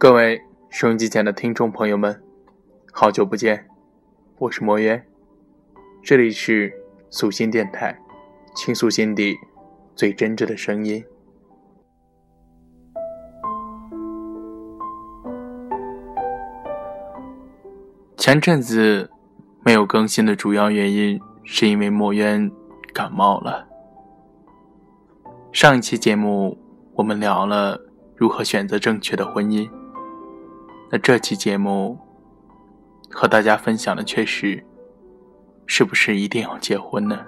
各位收音机前的听众朋友们，好久不见，我是魔渊，这里是素心电台，倾诉心底最真挚的声音。前阵子没有更新的主要原因，是因为墨渊感冒了。上一期节目我们聊了如何选择正确的婚姻。那这期节目和大家分享的却是，是不是一定要结婚呢？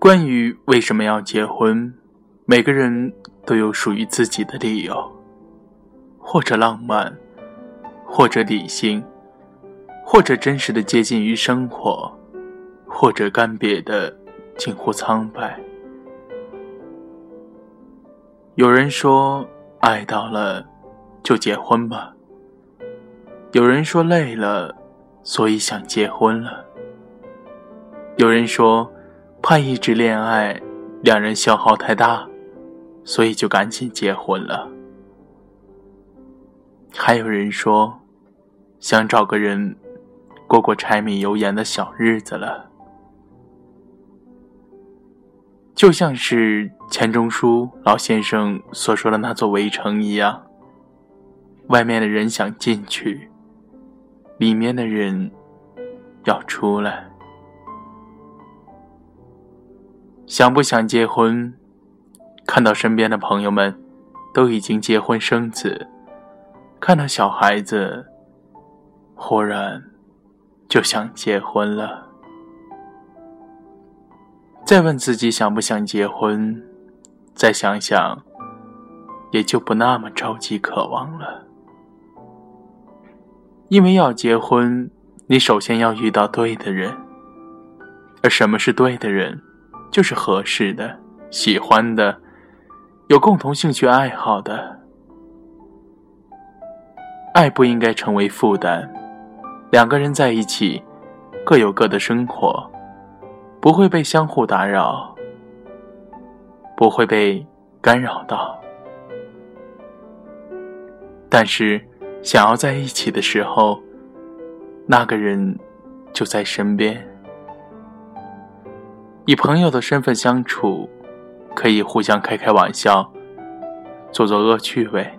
关于为什么要结婚，每个人都有属于自己的理由，或者浪漫，或者理性。或者真实的接近于生活，或者干瘪的近乎苍白。有人说，爱到了就结婚吧；有人说累了，所以想结婚了；有人说，怕一直恋爱，两人消耗太大，所以就赶紧结婚了；还有人说，想找个人。过过柴米油盐的小日子了，就像是钱钟书老先生所说的那座围城一样，外面的人想进去，里面的人要出来。想不想结婚？看到身边的朋友们都已经结婚生子，看到小孩子，忽然。就想结婚了，再问自己想不想结婚，再想想，也就不那么着急渴望了。因为要结婚，你首先要遇到对的人，而什么是对的人，就是合适的、喜欢的、有共同兴趣爱好的。爱不应该成为负担。两个人在一起，各有各的生活，不会被相互打扰，不会被干扰到。但是，想要在一起的时候，那个人就在身边。以朋友的身份相处，可以互相开开玩笑，做做恶趣味，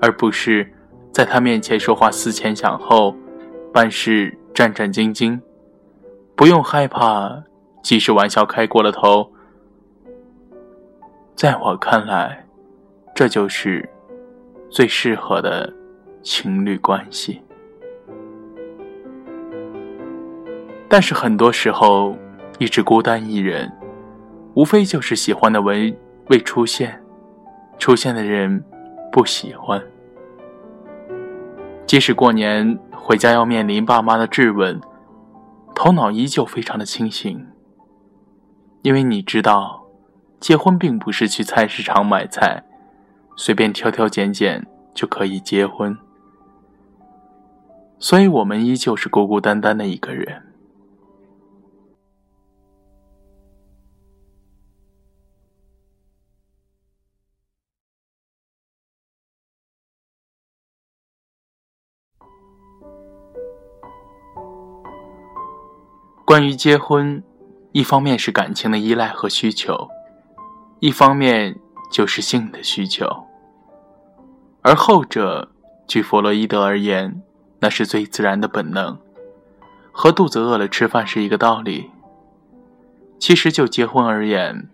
而不是在他面前说话思前想后。办事战战兢兢，不用害怕，即使玩笑开过了头。在我看来，这就是最适合的情侣关系。但是很多时候，一直孤单一人，无非就是喜欢的人未出现，出现的人不喜欢。即使过年。回家要面临爸妈的质问，头脑依旧非常的清醒。因为你知道，结婚并不是去菜市场买菜，随便挑挑拣拣就可以结婚。所以，我们依旧是孤孤单单的一个人。关于结婚，一方面是感情的依赖和需求，一方面就是性的需求。而后者，据弗洛伊德而言，那是最自然的本能，和肚子饿了吃饭是一个道理。其实就结婚而言，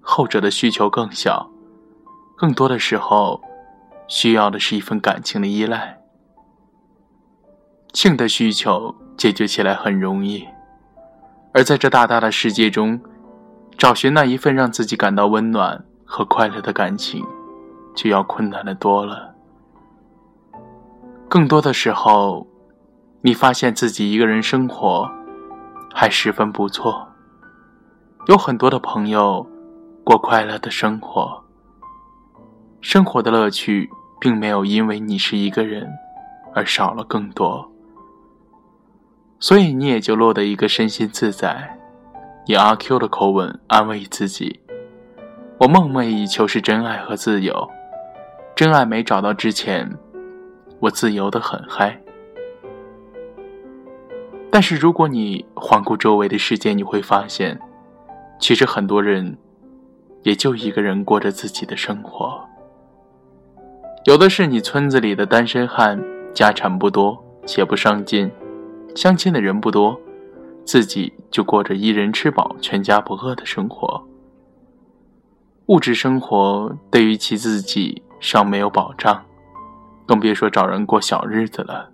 后者的需求更小，更多的时候，需要的是一份感情的依赖。性的需求解决起来很容易。而在这大大的世界中，找寻那一份让自己感到温暖和快乐的感情，就要困难的多了。更多的时候，你发现自己一个人生活还十分不错，有很多的朋友，过快乐的生活。生活的乐趣并没有因为你是一个人而少了更多，所以你也就落得一个身心自在，以阿 Q 的口吻安慰自己：“我梦寐以求是真爱和自由，真爱没找到之前，我自由的很嗨。”但是如果你环顾周围的世界，你会发现，其实很多人也就一个人过着自己的生活。有的是你村子里的单身汉，家产不多，且不上进。相亲的人不多，自己就过着一人吃饱全家不饿的生活。物质生活对于其自己尚没有保障，更别说找人过小日子了。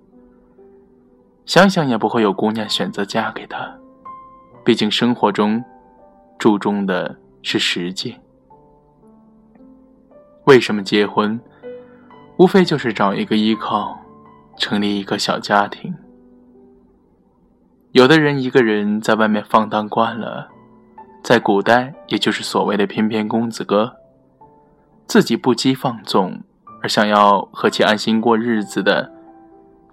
想想也不会有姑娘选择嫁给他，毕竟生活中注重的是实际。为什么结婚？无非就是找一个依靠，成立一个小家庭。有的人一个人在外面放荡惯了，在古代也就是所谓的翩翩公子哥，自己不羁放纵，而想要和其安心过日子的，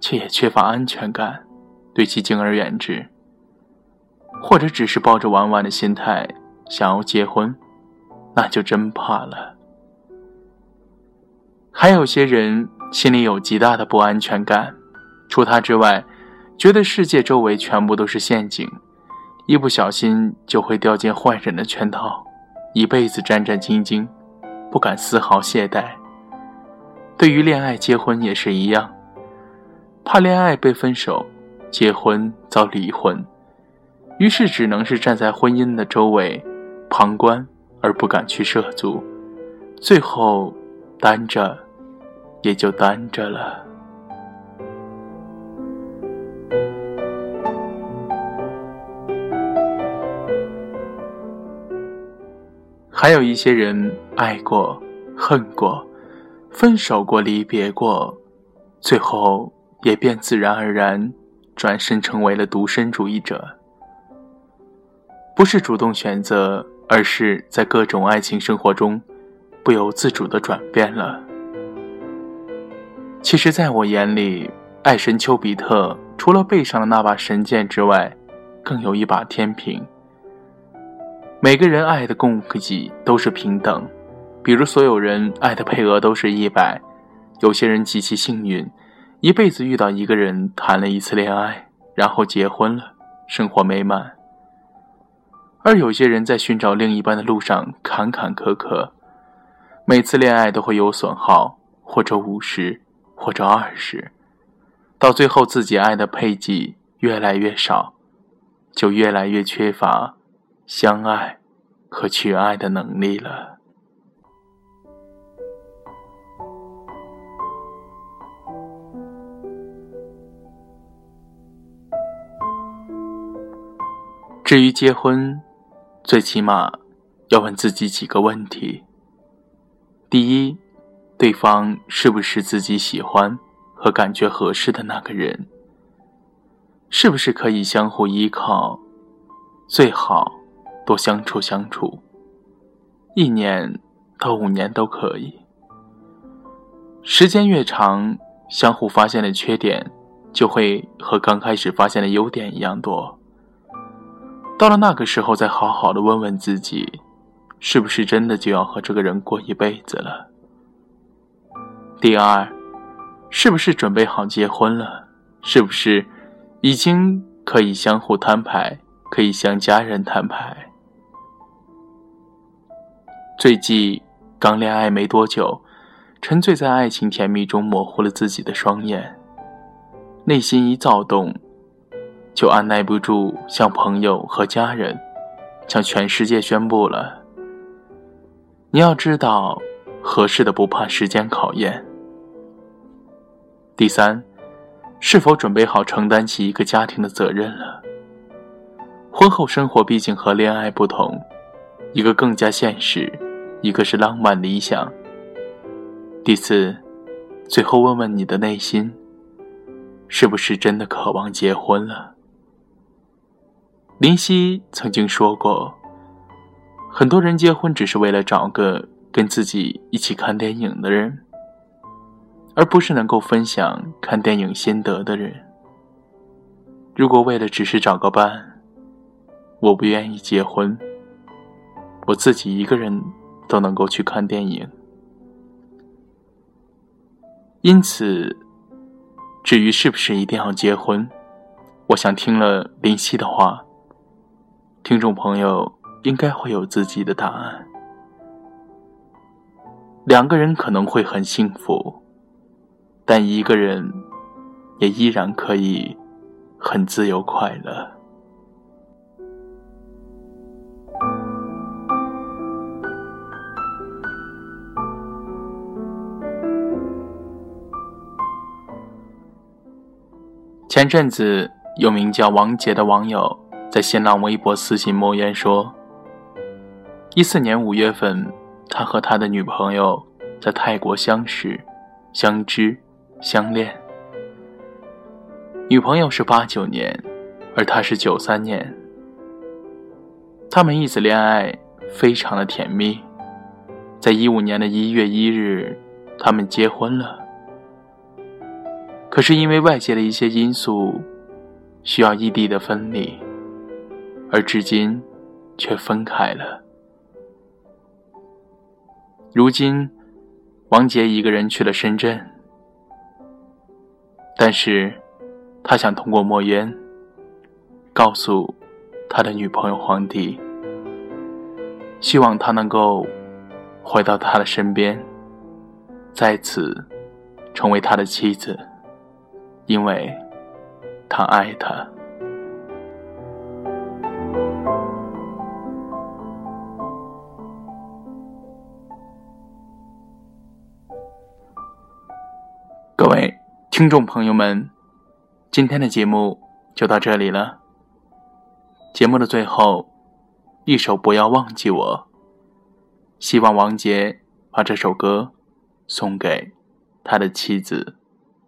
却也缺乏安全感，对其敬而远之，或者只是抱着玩玩的心态想要结婚，那就真怕了。还有些人心里有极大的不安全感，除他之外。觉得世界周围全部都是陷阱，一不小心就会掉进坏人的圈套，一辈子战战兢兢，不敢丝毫懈怠。对于恋爱、结婚也是一样，怕恋爱被分手，结婚遭离婚，于是只能是站在婚姻的周围旁观，而不敢去涉足，最后单着，也就单着了。还有一些人爱过、恨过、分手过、离别过，最后也便自然而然转身成为了独身主义者。不是主动选择，而是在各种爱情生活中不由自主的转变了。其实，在我眼里，爱神丘比特除了背上的那把神剑之外，更有一把天平。每个人爱的供给都是平等，比如所有人爱的配额都是一百，有些人极其幸运，一辈子遇到一个人谈了一次恋爱，然后结婚了，生活美满；而有些人在寻找另一半的路上坎坎坷坷，每次恋爱都会有损耗，或者五十，或者二十，到最后自己爱的配给越来越少，就越来越缺乏。相爱和去爱的能力了。至于结婚，最起码要问自己几个问题：第一，对方是不是自己喜欢和感觉合适的那个人？是不是可以相互依靠？最好。多相处相处，一年到五年都可以。时间越长，相互发现的缺点就会和刚开始发现的优点一样多。到了那个时候，再好好的问问自己，是不是真的就要和这个人过一辈子了？第二，是不是准备好结婚了？是不是已经可以相互摊牌，可以向家人摊牌？最近刚恋爱没多久，沉醉在爱情甜蜜中，模糊了自己的双眼，内心一躁动，就按耐不住向朋友和家人，向全世界宣布了。你要知道，合适的不怕时间考验。第三，是否准备好承担起一个家庭的责任了？婚后生活毕竟和恋爱不同，一个更加现实。一个是浪漫理想。第四，最后问问你的内心，是不是真的渴望结婚了？林夕曾经说过，很多人结婚只是为了找个跟自己一起看电影的人，而不是能够分享看电影心得的人。如果为了只是找个伴，我不愿意结婚，我自己一个人都能够去看电影。因此，至于是不是一定要结婚，我想听了林夕的话，听众朋友应该会有自己的答案。两个人可能会很幸福，但一个人也依然可以。很自由快乐。前阵子，有名叫王杰的网友在新浪微博私信莫言说：“一四年五月份，他和他的女朋友在泰国相识、相知、相恋。”女朋友是八九年，而他是九三年。他们一直恋爱非常的甜蜜，在一五年的一月一日，他们结婚了。可是因为外界的一些因素，需要异地的分离，而至今却分开了。如今，王杰一个人去了深圳，但是。他想通过墨渊告诉他的女朋友皇帝，希望他能够回到他的身边，再次成为他的妻子，因为他爱他。各位听众朋友们。今天的节目就到这里了。节目的最后，一首《不要忘记我》，希望王杰把这首歌送给他的妻子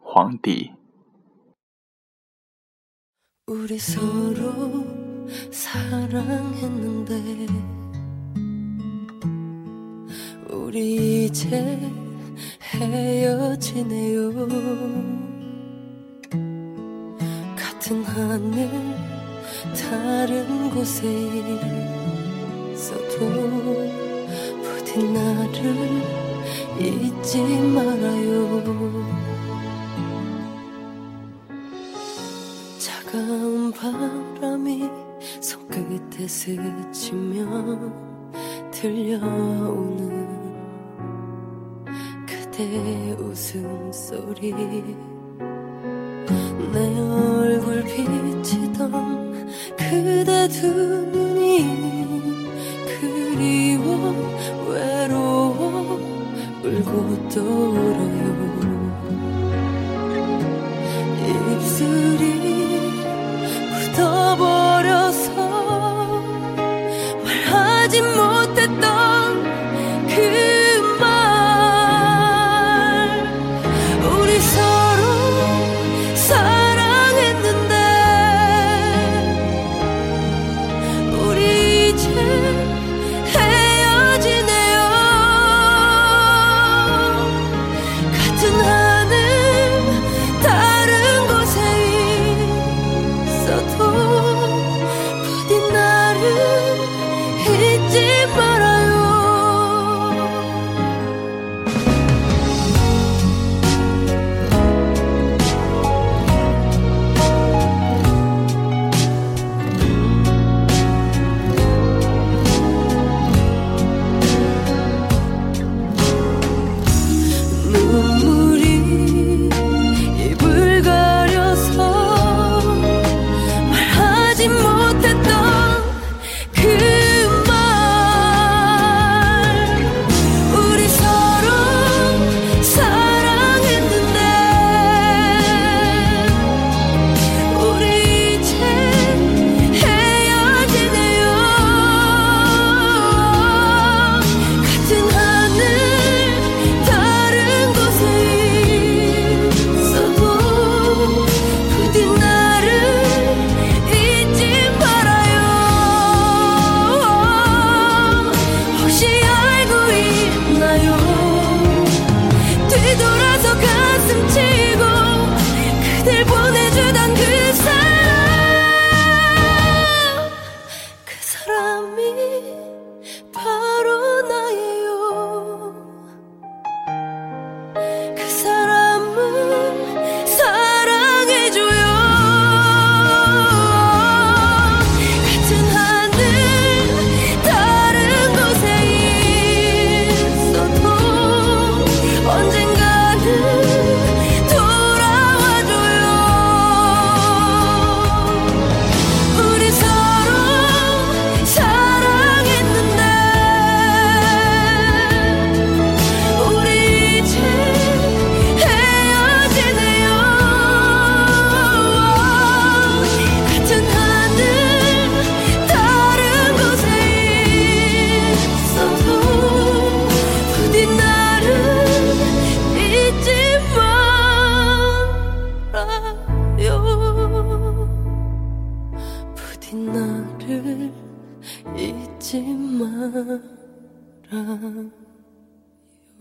黄迪。 우리 서로 사랑했는데 우리 이제 헤어지네요. 같은 하늘 다른 곳에 있어도 부디 나를 잊지 말아요. 차가운 바람이 손끝에 스치며 들려오는 그대 웃음소리. 내 얼굴 비치던 그대 두 눈이 그리워 외로워 울고 또 울어요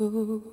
Oh.